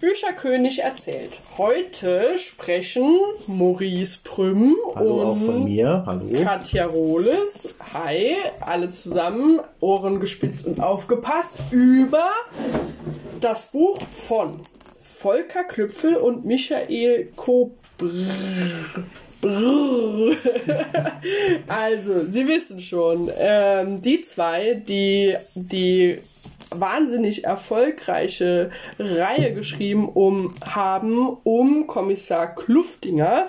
Bücherkönig erzählt. Heute sprechen Maurice Prüm Hallo und auch von mir. Hallo. Katja Rohles, hi, alle zusammen, Ohren gespitzt und aufgepasst, über das Buch von Volker Klüpfel und Michael Kobrr. Also, Sie wissen schon, ähm, die zwei, die die wahnsinnig erfolgreiche Reihe geschrieben um, haben um Kommissar Kluftinger,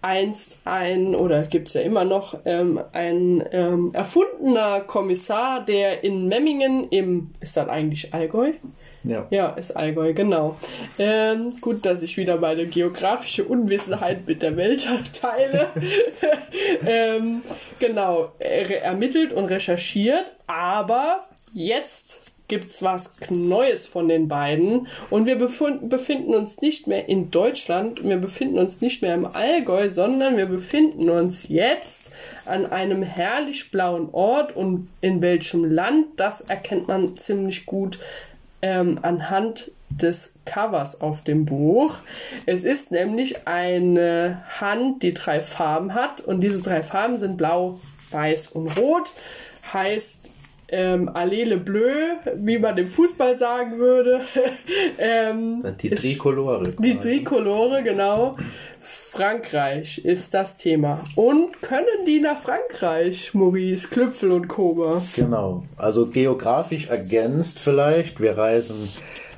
einst ein, oder gibt's ja immer noch, ähm, ein ähm, erfundener Kommissar, der in Memmingen im, ist das eigentlich Allgäu? Ja. Ja, ist Allgäu, genau. Ähm, gut, dass ich wieder meine geografische Unwissenheit mit der Welt teile. ähm, genau, er ermittelt und recherchiert, aber jetzt gibt's was Neues von den beiden und wir befinden uns nicht mehr in Deutschland, wir befinden uns nicht mehr im Allgäu, sondern wir befinden uns jetzt an einem herrlich blauen Ort und in welchem Land, das erkennt man ziemlich gut ähm, anhand des Covers auf dem Buch. Es ist nämlich eine Hand, die drei Farben hat und diese drei Farben sind blau, weiß und rot. Heißt ähm, Allele Bleu, wie man im Fußball sagen würde. ähm, Die ist- Trikolore. Die. Trikolore, genau. Frankreich ist das Thema. Und können die nach Frankreich, Maurice, Klüpfel und Kober? Genau. Also geografisch ergänzt vielleicht. Wir reisen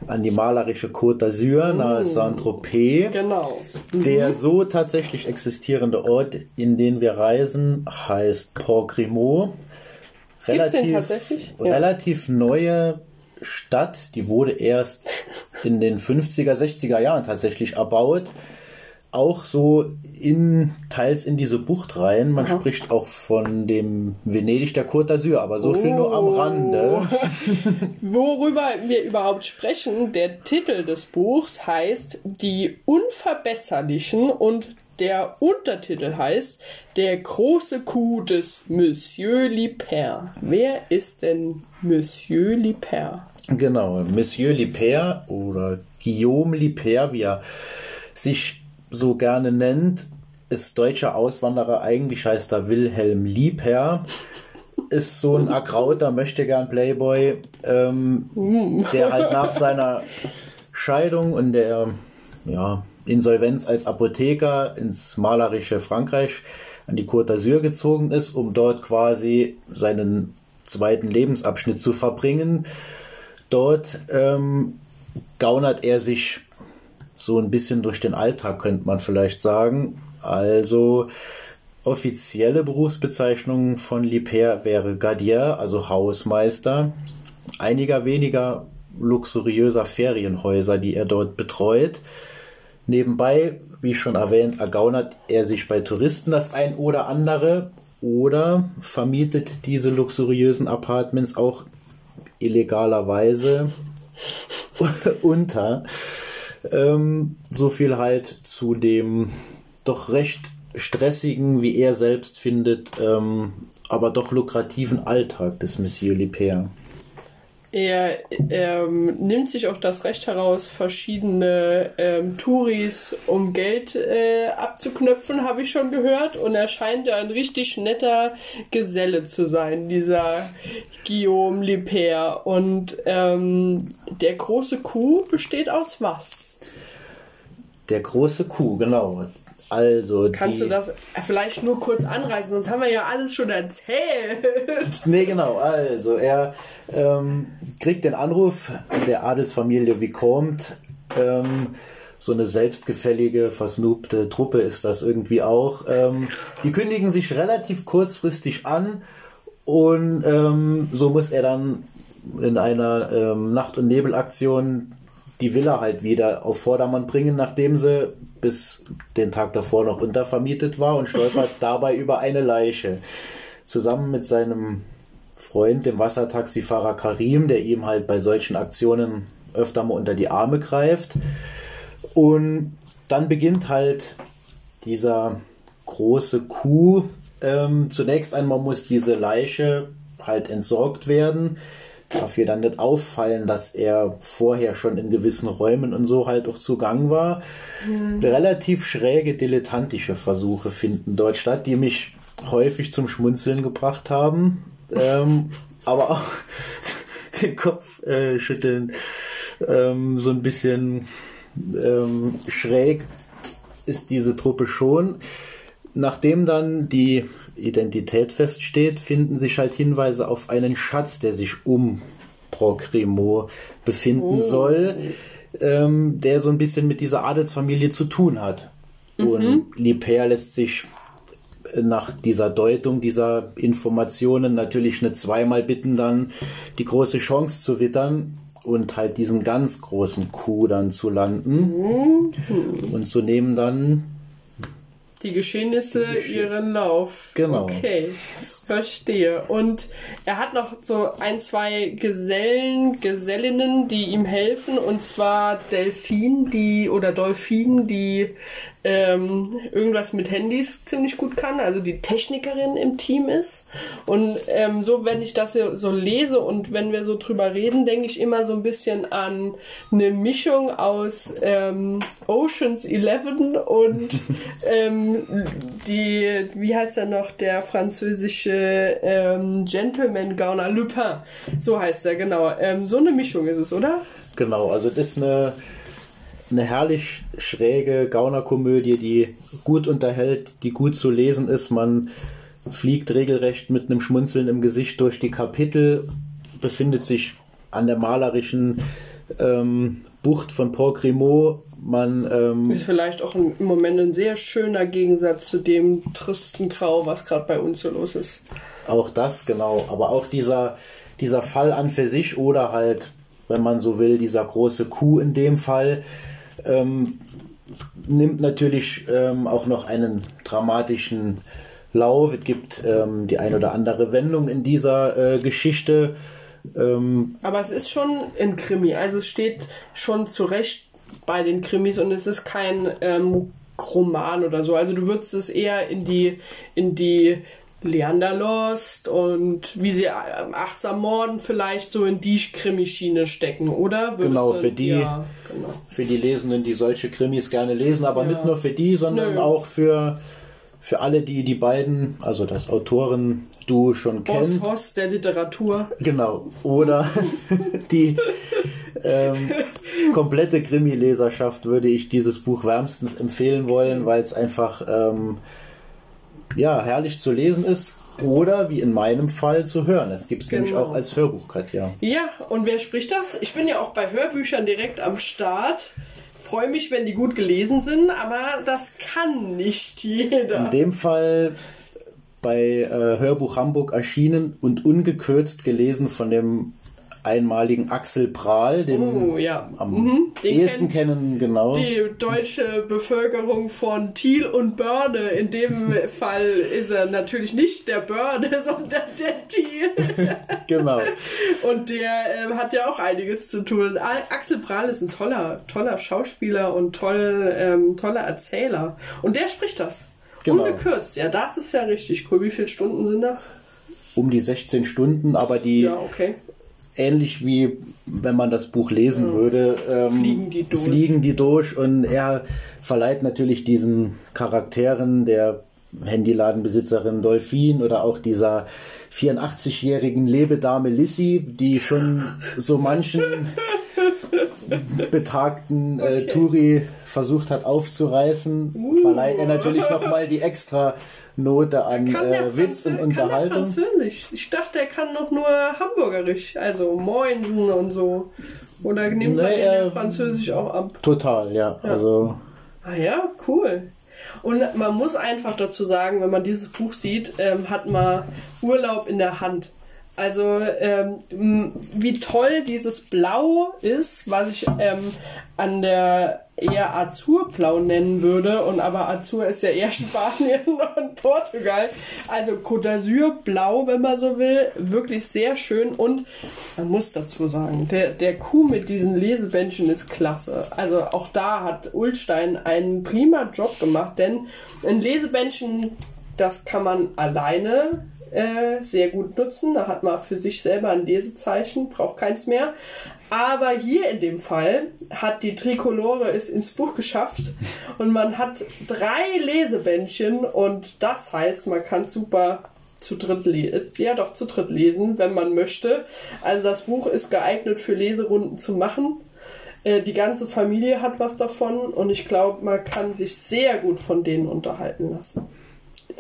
an die malerische Côte d'Azur nahe Saint-Tropez. Genau. Der so tatsächlich existierende Ort, in den wir reisen, heißt Port Grimaud. Ja. relativ neue Stadt, die wurde erst in den 50er, 60er Jahren tatsächlich erbaut. Auch so in, teils in diese Bucht rein. Man spricht auch von dem Venedig der Côte d'Azur, aber so viel nur am Oh. Rande. Worüber wir überhaupt sprechen, der Titel des Buchs heißt Die Unverbesserlichen und der Untertitel heißt Der große Coup des Monsieur Liper. Wer ist denn Monsieur Liper? Genau, Monsieur Liper oder Guillaume Liper, wie er sich so gerne nennt, ist deutscher Auswanderer. Eigentlich heißt er Wilhelm Liebherr. Ist so ein ergrauter, möchte gern Playboy, ähm, der halt nach seiner Scheidung und der ja, Insolvenz als Apotheker ins malerische Frankreich an die Côte d'Azur gezogen ist, um dort quasi seinen zweiten Lebensabschnitt zu verbringen. Dort ähm, gaunert er sich so ein bisschen durch den Alltag, könnte man vielleicht sagen. Also offizielle Berufsbezeichnung von Liper wäre Gardier, also Hausmeister. Einiger weniger luxuriöser Ferienhäuser, die er dort betreut. Nebenbei, wie schon erwähnt, ergaunert er sich bei Touristen das ein oder andere oder vermietet diese luxuriösen Apartments auch illegalerweise unter. Ähm, so viel halt zu dem doch recht stressigen, wie er selbst findet, ähm, aber doch lukrativen Alltag des Monsieur Liper. Er ähm, nimmt sich auch das Recht heraus, verschiedene ähm, Touris um Geld äh, abzuknöpfen, habe ich schon gehört. Und er scheint ein richtig netter Geselle zu sein, dieser Guillaume Liper. Und ähm, der große Kuh besteht aus was? Der große Kuh, genau. Also Kannst die, du das vielleicht nur kurz anreißen? Sonst haben wir ja alles schon erzählt. Nee, genau. Also, er ähm, kriegt den Anruf der Adelsfamilie Vicomte. Ähm, so eine selbstgefällige, versnupte Truppe ist das irgendwie auch. Ähm, die kündigen sich relativ kurzfristig an und ähm, so muss er dann in einer ähm, Nacht- und Nebelaktion die Villa halt wieder auf Vordermann bringen, nachdem sie bis den Tag davor noch untervermietet war und stolpert dabei über eine Leiche. Zusammen mit seinem Freund, dem Wassertaxifahrer Karim, der ihm halt bei solchen Aktionen öfter mal unter die Arme greift. Und dann beginnt halt dieser große Coup. Ähm, zunächst einmal muss diese Leiche halt entsorgt werden. Darf ihr dann nicht auffallen, dass er vorher schon in gewissen Räumen und so halt auch zugang war. Mhm. Relativ schräge, dilettantische Versuche finden dort statt, die mich häufig zum Schmunzeln gebracht haben. ähm, aber auch den Kopf äh, schütteln, ähm, so ein bisschen ähm, schräg ist diese Truppe schon. Nachdem dann die Identität feststeht, finden sich halt Hinweise auf einen Schatz, der sich um Procrimo befinden oh. soll, ähm, der so ein bisschen mit dieser Adelsfamilie zu tun hat. Mhm. Und Liper lässt sich nach dieser Deutung dieser Informationen natürlich nicht zweimal bitten, dann die große Chance zu wittern und halt diesen ganz großen Coup dann zu landen mhm. und zu nehmen dann die Geschehnisse die Gesche ihren Lauf. Genau. Okay, verstehe. Und er hat noch so ein, zwei Gesellen, Gesellinnen, die ihm helfen, und zwar Delfin, die oder Dolphin, die ähm, irgendwas mit Handys ziemlich gut kann, also die Technikerin im Team ist. Und ähm, so, wenn ich das so lese und wenn wir so drüber reden, denke ich immer so ein bisschen an eine Mischung aus ähm, Oceans 11 und ähm, die, wie heißt er noch, der französische ähm, Gentleman Gauner Lupin. So heißt er, genau. Ähm, so eine Mischung ist es, oder? Genau, also das ist eine eine herrlich schräge Gaunerkomödie, die gut unterhält, die gut zu lesen ist. Man fliegt regelrecht mit einem Schmunzeln im Gesicht durch die Kapitel, befindet sich an der malerischen ähm, Bucht von Port Grimaud. Man ähm, ist vielleicht auch im Moment ein sehr schöner Gegensatz zu dem tristen Grau, was gerade bei uns so los ist. Auch das, genau. Aber auch dieser, dieser Fall an für sich oder halt, wenn man so will, dieser große Coup in dem Fall, ähm, nimmt natürlich ähm, auch noch einen dramatischen Lauf. Es gibt ähm, die ein oder andere Wendung in dieser äh, Geschichte. Ähm, Aber es ist schon ein Krimi, also es steht schon zurecht bei den Krimis und es ist kein ähm, Roman oder so. Also du würdest es eher in die in die Leander Lost und wie sie ähm, achtsam morden vielleicht so in die Krimischiene stecken, oder? genau, für die, ja, genau. für die Lesenden, die solche Krimis gerne lesen, aber ja. nicht nur für die, sondern Nö. auch für, für alle, die die beiden, also das Autoren-Du schon kennen. Boss Hoss der Literatur. Genau, oder die ähm, komplette Krimi-Leserschaft würde ich dieses Buch wärmstens empfehlen wollen, weil es einfach... Ähm, ja, herrlich zu lesen ist oder wie in meinem Fall zu hören. Es gibt es genau. nämlich auch als Hörbuch, Katja. Ja, und wer spricht das? Ich bin ja auch bei Hörbüchern direkt am Start. Freue mich, wenn die gut gelesen sind, aber das kann nicht jeder. In dem Fall bei äh, Hörbuch Hamburg erschienen und ungekürzt gelesen von dem einmaligen Axel Prahl, den oh, ja. am mhm. ehesten kennen, genau. Die deutsche Bevölkerung von Thiel und Börne. In dem Fall ist er natürlich nicht der Börne, sondern der Thiel. genau. Und der äh, hat ja auch einiges zu tun. Axel Prahl ist ein toller, toller Schauspieler und toll, ähm, toller Erzähler. Und der spricht das. Genau. Ungekürzt, ja, das ist ja richtig cool. Wie viele Stunden sind das? Um die 16 Stunden, aber die ja, okay ähnlich wie wenn man das Buch lesen würde, ähm, fliegen, die durch. fliegen die durch und er verleiht natürlich diesen Charakteren der Handyladenbesitzerin Dolphin oder auch dieser 84-jährigen Lebedame Lissy, die schon so manchen betagten äh, okay. Turi versucht hat aufzureißen, uh. verleiht er natürlich nochmal die extra Note an äh, Witz und Unterhaltung. Kann Französisch. Ich dachte, er kann noch nur Hamburgerisch, also Moinsen und so. Oder nimmt man naja, Französisch auch ab? Total, ja. ja. Also. Ah ja, cool. Und man muss einfach dazu sagen, wenn man dieses Buch sieht, ähm, hat man Urlaub in der Hand. Also ähm, wie toll dieses Blau ist, was ich ähm, an der eher Azurblau nennen würde, und aber Azur ist ja eher Spanien und Portugal. Also Côte d'Azur blau, wenn man so will, wirklich sehr schön und man muss dazu sagen, der, der Kuh mit diesen Lesebändchen ist klasse. Also auch da hat Ulstein einen prima Job gemacht, denn ein Lesebändchen Das kann man alleine äh, sehr gut nutzen. Da hat man für sich selber ein Lesezeichen, braucht keins mehr. Aber hier in dem Fall hat die Trikolore es ins Buch geschafft und man hat drei Lesebändchen und das heißt, man kann super zu dritt lesen. Ja, doch zu dritt lesen, wenn man möchte. Also das Buch ist geeignet für Leserunden zu machen. Äh, die ganze Familie hat was davon und ich glaube, man kann sich sehr gut von denen unterhalten lassen.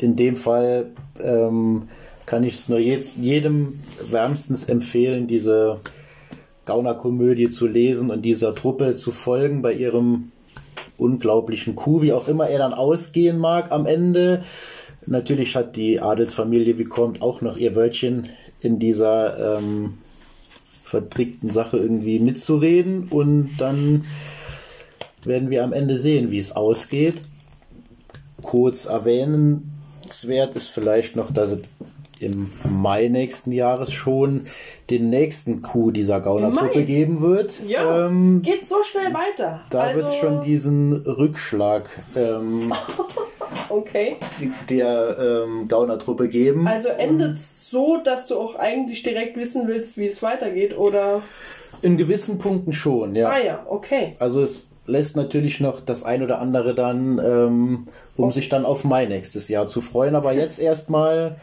In dem Fall ähm, kann ich es nur jedem wärmstens empfehlen, diese Gaunerkomödie zu lesen und dieser Truppe zu folgen bei ihrem unglaublichen Coup, wie auch immer er dann ausgehen mag am Ende. Natürlich hat die Adelsfamilie bekommt auch noch ihr Wörtchen in dieser ähm, vertrickten Sache irgendwie mitzureden und dann werden wir am Ende sehen, wie es ausgeht. Kurz erwähnenswert ist vielleicht noch, dass es im Mai nächsten Jahres schon den nächsten Coup dieser Gaunertruppe geben wird. Ja, ähm, geht so schnell weiter. Da also... wird es schon diesen Rückschlag ähm, okay. der ähm, Gaunertruppe geben. Also endet es so, dass du auch eigentlich direkt wissen willst, wie es weitergeht, oder? In gewissen Punkten schon, ja. Ah ja, okay. Also es lässt natürlich noch das ein oder andere dann, ähm, um okay. sich dann auf Mai nächstes Jahr zu freuen. Aber jetzt erstmal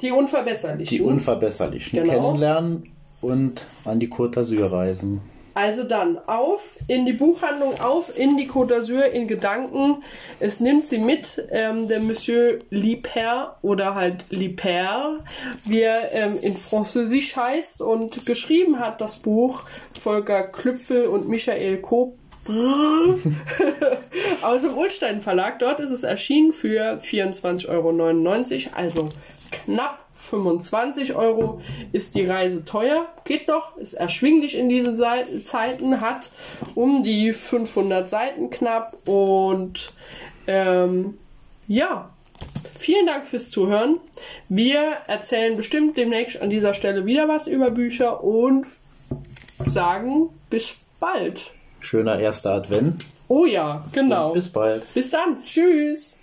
die Unverbesserlichen. Die Unverbesserlichen genau. kennenlernen und an die Côte d'Azur reisen. Also dann auf in die Buchhandlung, auf in die Côte d'Azur in Gedanken. Es nimmt sie mit, ähm, der Monsieur Liper oder halt Liper, wie er ähm, in Französisch heißt und geschrieben hat das Buch Volker Klüpfel und Michael Koop aus dem Ulstein Verlag. Dort ist es erschienen für 24,99 Euro, also knapp 25 Euro ist die Reise teuer, geht noch, ist erschwinglich in diesen Zeiten, hat um die 500 Seiten knapp und ähm, ja, vielen Dank fürs Zuhören. Wir erzählen bestimmt demnächst an dieser Stelle wieder was über Bücher und sagen bis bald. Schöner erster Advent. Oh ja, genau. Und bis bald. Bis dann. Tschüss.